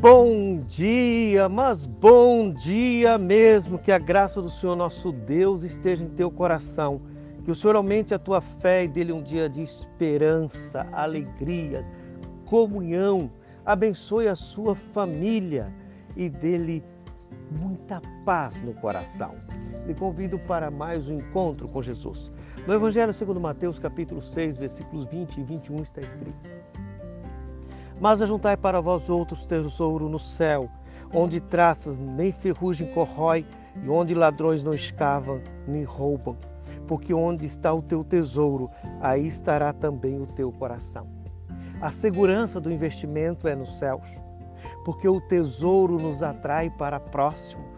Bom dia, mas bom dia mesmo. Que a graça do Senhor nosso Deus esteja em teu coração. Que o Senhor aumente a tua fé e dê-lhe um dia de esperança, alegria, comunhão. Abençoe a sua família e dê-lhe muita paz no coração. Me convido para mais um encontro com Jesus. No Evangelho segundo Mateus, capítulo 6, versículos 20 e 21 está escrito: Mas ajuntai para vós outros tesouro no céu, onde traças nem ferrugem corrói, e onde ladrões não escavam nem roubam. Porque onde está o teu tesouro, aí estará também o teu coração. A segurança do investimento é nos céus, porque o tesouro nos atrai para próximo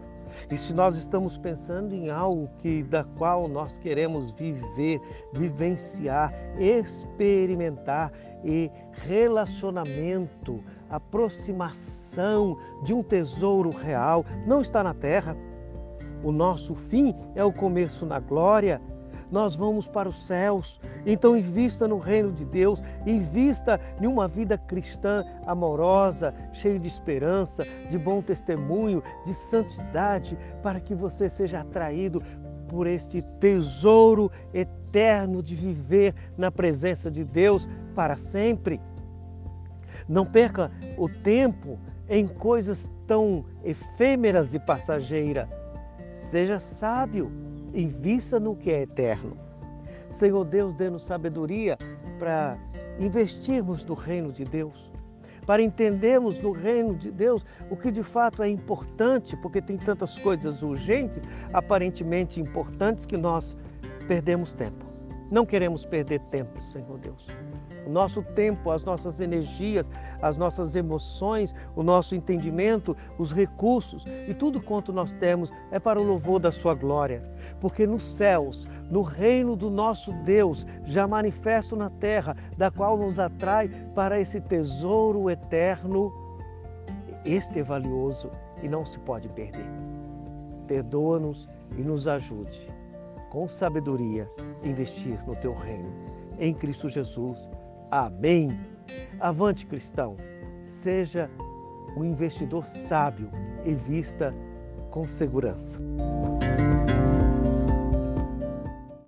e se nós estamos pensando em algo que da qual nós queremos viver, vivenciar, experimentar e relacionamento, aproximação de um tesouro real, não está na terra. O nosso fim é o começo na glória nós vamos para os céus. Então, invista no reino de Deus, invista em uma vida cristã amorosa, cheia de esperança, de bom testemunho, de santidade, para que você seja atraído por este tesouro eterno de viver na presença de Deus para sempre. Não perca o tempo em coisas tão efêmeras e passageiras. Seja sábio invista no que é eterno. Senhor Deus, dê-nos sabedoria para investirmos no reino de Deus, para entendermos no reino de Deus o que de fato é importante, porque tem tantas coisas urgentes, aparentemente importantes, que nós perdemos tempo. Não queremos perder tempo, Senhor Deus. O nosso tempo, as nossas energias, as nossas emoções, o nosso entendimento, os recursos e tudo quanto nós temos é para o louvor da Sua glória. Porque nos céus, no reino do nosso Deus, já manifesto na terra, da qual nos atrai para esse tesouro eterno, este é valioso e não se pode perder. Perdoa-nos e nos ajude, com sabedoria, investir no teu reino. Em Cristo Jesus. Amém. Avante, cristão, seja um investidor sábio e vista com segurança.